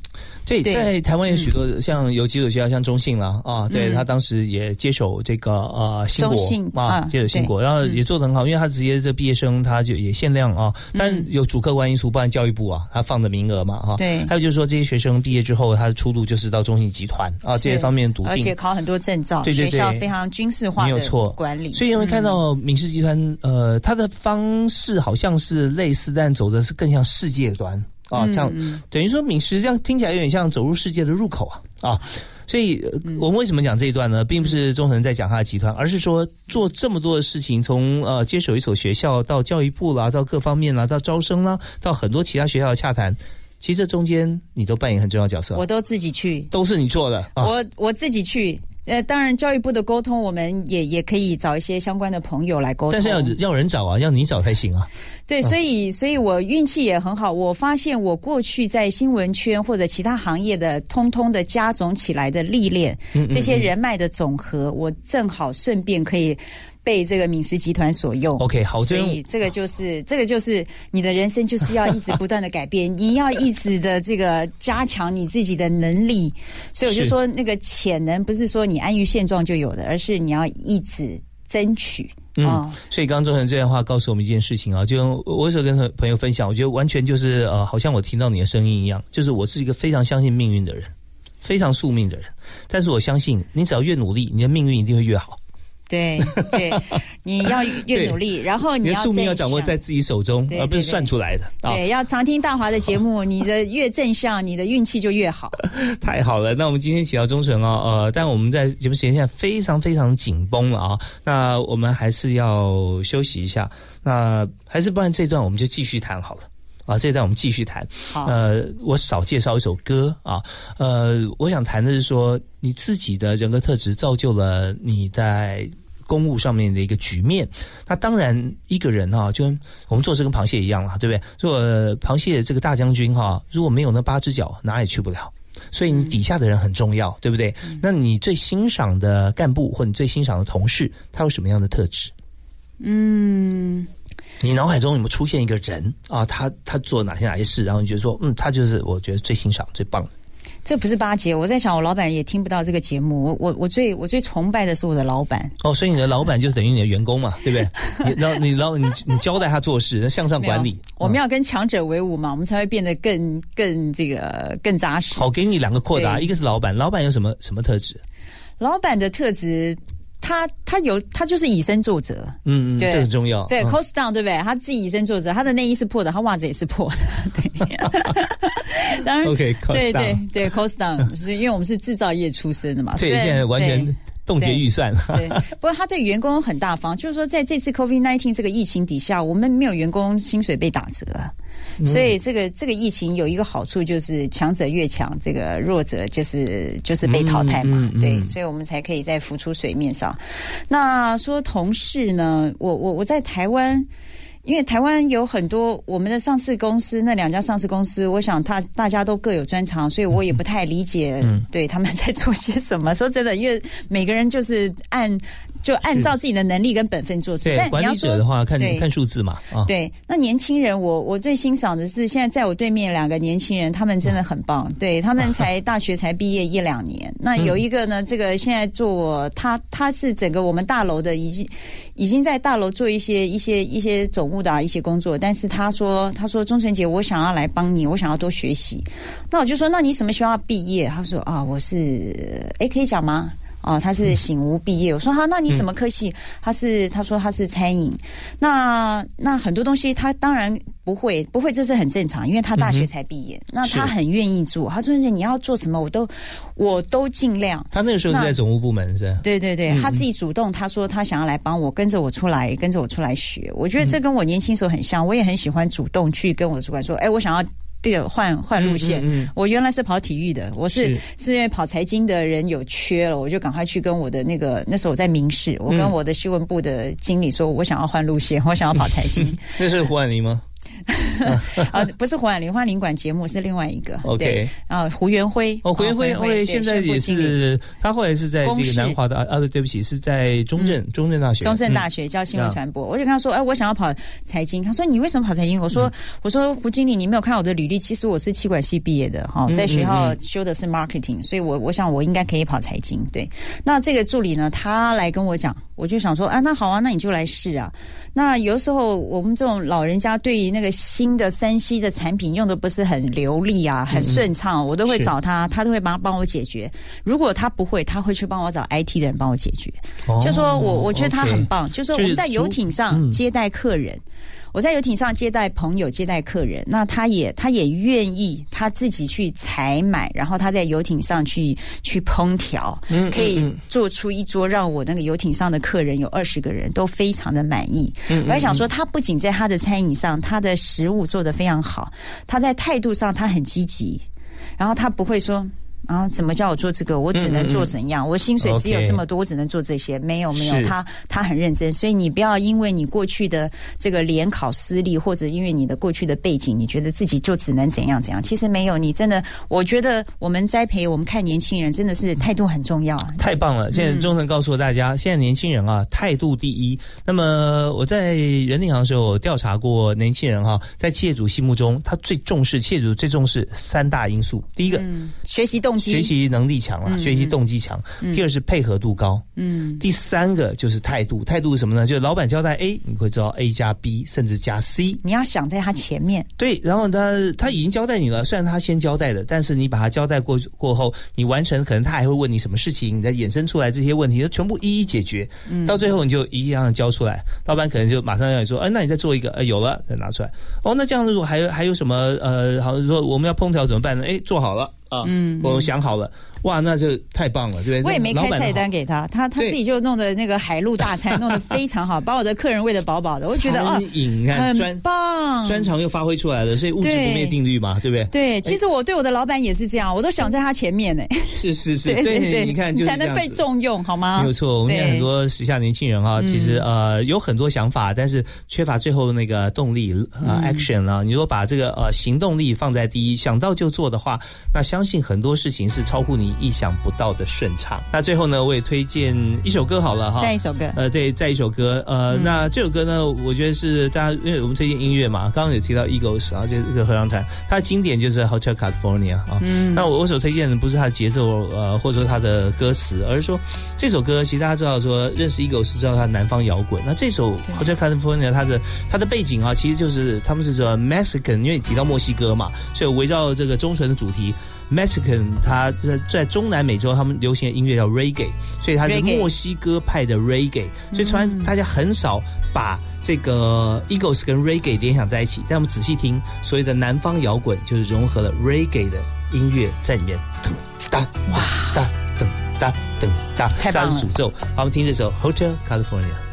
对，对。在台湾有许多像有几所学校，像中信啦啊，对嗯他当时也接手这个呃新中信国啊啊，接手新国，对。然后也做的很好，因为他直接这毕业生他就也限量啊，但有主客观因素，不然教育部啊，他放的名额嘛哈，对。还有就是说这些学生毕业之后，他的出路就是到中信集团啊这些方面笃定，而且考很多证照，对对对。学校非常军事化的没有错。管理，所以你会看到敏氏集团，呃，它的方式好像是类似，但走的是更像世界端啊，嗯这样。嗯。等于说敏实这样听起来有点像走入世界的入口啊。啊。所以，我们为什么讲这一段呢？并不是钟恒在讲他的集团，而是说做这么多的事情，从呃接手一所学校到教育部啦，到各方面啦，到招生啦，到很多其他学校的洽谈，其实这中间你都扮演很重要角色，我都自己去，都是你做的啊。我我自己去。呃，当然，教育部的沟通，我们也也可以找一些相关的朋友来沟通。但是要要人找啊，要你找才行啊。对，所以所以我运气也很好。我发现我过去在新闻圈或者其他行业的，通通的加总起来的历练，嗯嗯这些嗯人脉的总和，我正好顺便可以被这个敏实集团所用。OK，好所以这个就是这个就是你的人生就是要一直不断的改变，[laughs] 你要一直的这个加强你自己的能力。所以我就说，那个潜能不是说你安于现状就有的，而是你要一直争取。嗯哦，所以刚刚周成这段话告诉我们一件事情啊，就我有时候跟朋友分享，我觉得完全就是呃，好像我听到你的声音一样，就是我是一个非常相信命运的人，非常宿命的人，但是我相信你只要越努力，你的命运一定会越好。[laughs] 对对，你要越努力，然后你的宿命要掌握在自己手中，对而不是算出来的啊。对，要常听大华的节目，[laughs] 你的越正向，你的运气就越好。[laughs] 太好了，那我们今天请到钟纯哦，呃，但我们在节目时间现在非常非常紧绷了啊，那我们还是要休息一下，那还是不然这段我们就继续谈好了。啊，这一段我们继续谈。好呃，我少介绍一首歌啊。呃，我想谈的是说，你自己的人格特质造就了你在公务上面的一个局面。那当然，一个人哈、就跟我们做事跟螃蟹一样了，对不对？如果螃蟹这个大将军哈、如果没有那八只脚，哪里去不了？所以你底下的人很重要，对不对？那你最欣赏的干部或你最欣赏的同事，他有什么样的特质？嗯，你脑海中有没有出现一个人啊？他他做哪些哪些事，然后你觉得说，嗯，他就是我觉得最欣赏、最棒的。这不是巴结，我在想，我老板也听不到这个节目。我我我最我最崇拜的是我的老板。哦，所以你的老板就是等于你的员工嘛，[laughs] 对不对？你然后你然后你你交代他做事，向上管理。我们要跟强者为伍嘛，我们才会变得更更这个更扎实。好，给你两个扩大，一个是老板，老板有什么什么特质？老板的特质，他他有他就是以身作则。嗯，嗯对这很重要。对嗯 cost down 对不对？他自己以身作则，他的内衣是破的，他袜子也是破的。对，[laughs] 当然 OK，cost 对对对，cost down 是因为我们是制造业出身的嘛，对，现在完全对冻结预算。对，不过他对员工很大方，就是说在这次 COVID nineteen 这个疫情底下，我们没有员工薪水被打折。嗯所以这个这个疫情有一个好处就是强者越强，这个弱者就是就是被淘汰嘛，对，所以我们才可以再浮出水面上。那说同事呢，我我我在台湾。因为台湾有很多我们的上市公司，那两家上市公司，我想他大家都各有专长，所以我也不太理解嗯对他们在做些什么。说真的，因为每个人就是按就按照自己的能力跟本分做事。对但，你管理者的话，看对看数字嘛，啊，对，那年轻人我，我最欣赏的是现在在我对面两个年轻人，他们真的很棒。对他们才 [laughs] 大学才毕业一两年，那有一个呢，这个现在做他他是整个我们大楼的已经已经在大楼做一些一些一些总务的、啊、一些工作，但是他说他说钟纯杰，我想要来帮你，我想要多学习。那我就说，那你什么学校毕业？他说啊，我是哎可以讲吗？哦，他是醒吾毕业。我说好，那你什么科系？他是他说他是餐饮。那那很多东西他当然不会，不会这是很正常，因为他大学才毕业。那他很愿意做。他说你要做什么，我都我都尽量。他那个时候是在总务部门是吧？对对对，嗯他自己主动，他说他想要来帮我，跟着我出来，跟着我出来学。我觉得这跟我年轻时候很像，我也很喜欢主动去跟我的主管说，哎，我想要。这个换换路线，嗯嗯嗯我原来是跑体育的，我是是是因为跑财经的人有缺了，我就赶快去跟我的那个那时候我在明视，我跟嗯我的新闻部的经理说，我想要换路线，我想要跑财经。[laughs] 那是胡婉玲吗？[laughs] 啊，不是胡婉玲，花领馆节目是另外一个。OK 对啊，胡元辉。哦，胡元辉，现在也是，他后来是在这个南华的啊，啊，对不起，是在中正中正大学，中正大嗯学教新闻传播，我就跟他说：“哎，我想要跑财经。”他说：“你为什么跑财经？”我说：“我说胡经理，你没有看我的履历，其实我是气管系毕业的，哈，嗯在学校修的是 marketing，所以我我想我应该可以跑财经。对，那这个助理呢，他来跟我讲，我就想说：啊，那好啊，那你就来试啊。那有时候我们这种老人家对于那个新的山西的产品用的不是很流利啊，很顺畅，我都会找他，他都会帮帮我解决。如果他不会，他会去帮我找 IT 的人帮我解决。哦就说我我觉得他很棒，就说我们在游艇上嗯接待客人。我在游艇上接待朋友、接待客人，那他也他也愿意他自己去采买，然后他在游艇上去去烹调，可以嗯做出一桌让我那个游艇上的客人有二十个人都非常的满意。我还想说，他不仅在他的餐饮上，他的食物做得非常好，他在态度上他很积极，然后他不会说。啊，怎么叫我做这个？我只能做怎样？我薪水只有这么多，我只能做这些。没有没有，他他很认真，所以你不要因为你过去的这个联考失利，或者因为你的过去的背景，你觉得自己就只能怎样怎样。其实没有，你真的，我觉得我们栽培我们看年轻人，真的是态度很重要啊。太棒了！现在忠诚告诉大家，现在年轻人啊，态度第一。那么我在人力行的时候，我调查过年轻人哈、在企业主心目中，他最重视企业主最重视三大因素。第一个，嗯，学习动机，学习能力强了，嗯学习动机强。第二是配合度高。嗯第三个就是态度，态度是什么呢？就是老板交代 A，你会知道 A 加 B，甚至加 C。你要想在他前面，对，然后他他已经交代你了，虽然他先交代的，但是你把他交代过过后，你完成，可能他还会问你什么事情，你再衍生出来这些问题，就全部一一解决。嗯到最后你就一样的交出来，老板可能就马上要你说，哎、那你再做一个，呃，有了，再拿出来。哦，那这样如果还有还有什么呃，好像说我们要烹调怎么办呢？哎，做好了啊，嗯我想好了。哇，那就太棒了，对不对？我也没开菜单给他，他他自己就弄的那个海陆大餐，[laughs] 弄得非常好，把我的客人喂得饱饱的。我觉得啊，很棒，专长又发挥出来了，所以物质不灭定律嘛，对不对？对，其实我对我的老板也是这样，我都想在他前面呢。是是是，[laughs] 对对对，你看就是才能被重用，好吗？没有错，我们现在很多时下年轻人哈，嗯其实呃有很多想法，但是缺乏最后那个动力呃嗯 action 啊。你如果把这个呃行动力放在第一，想到就做的话，那相信很多事情是超乎你意想不到的顺畅。那最后呢，我也推荐一首歌好了哈，再一首歌呃，对，再一首歌，呃，嗯那这首歌呢，我觉得是大家因为我们推荐音乐嘛，刚刚有提到 Eagles 啊，这个合唱团，它的经典就是 Hotel California 啊。嗯那我我所推荐的不是它的节奏，呃，或者说它的歌词，而是说这首歌，其实大家知道说认识 Eagles 知道它南方摇滚。那这首 Hotel California 它的它的背景啊，其实就是他们是说 Mexican，因为你提到墨西哥嘛，所以围绕这个忠纯的主题。Mexican，它在在中南美洲，他们流行的音乐叫 Reggae，所以它是墨西哥派的 Reggae，所以突然大家很少把这个 Eagles 跟 Reggae 联想在一起。但我们仔细听，所谓的南方摇滚就是融合了 Reggae 的音乐在里面，噔哒哇哒噔哒噔哒，太是诅咒。好，我们听这首 Hotel California。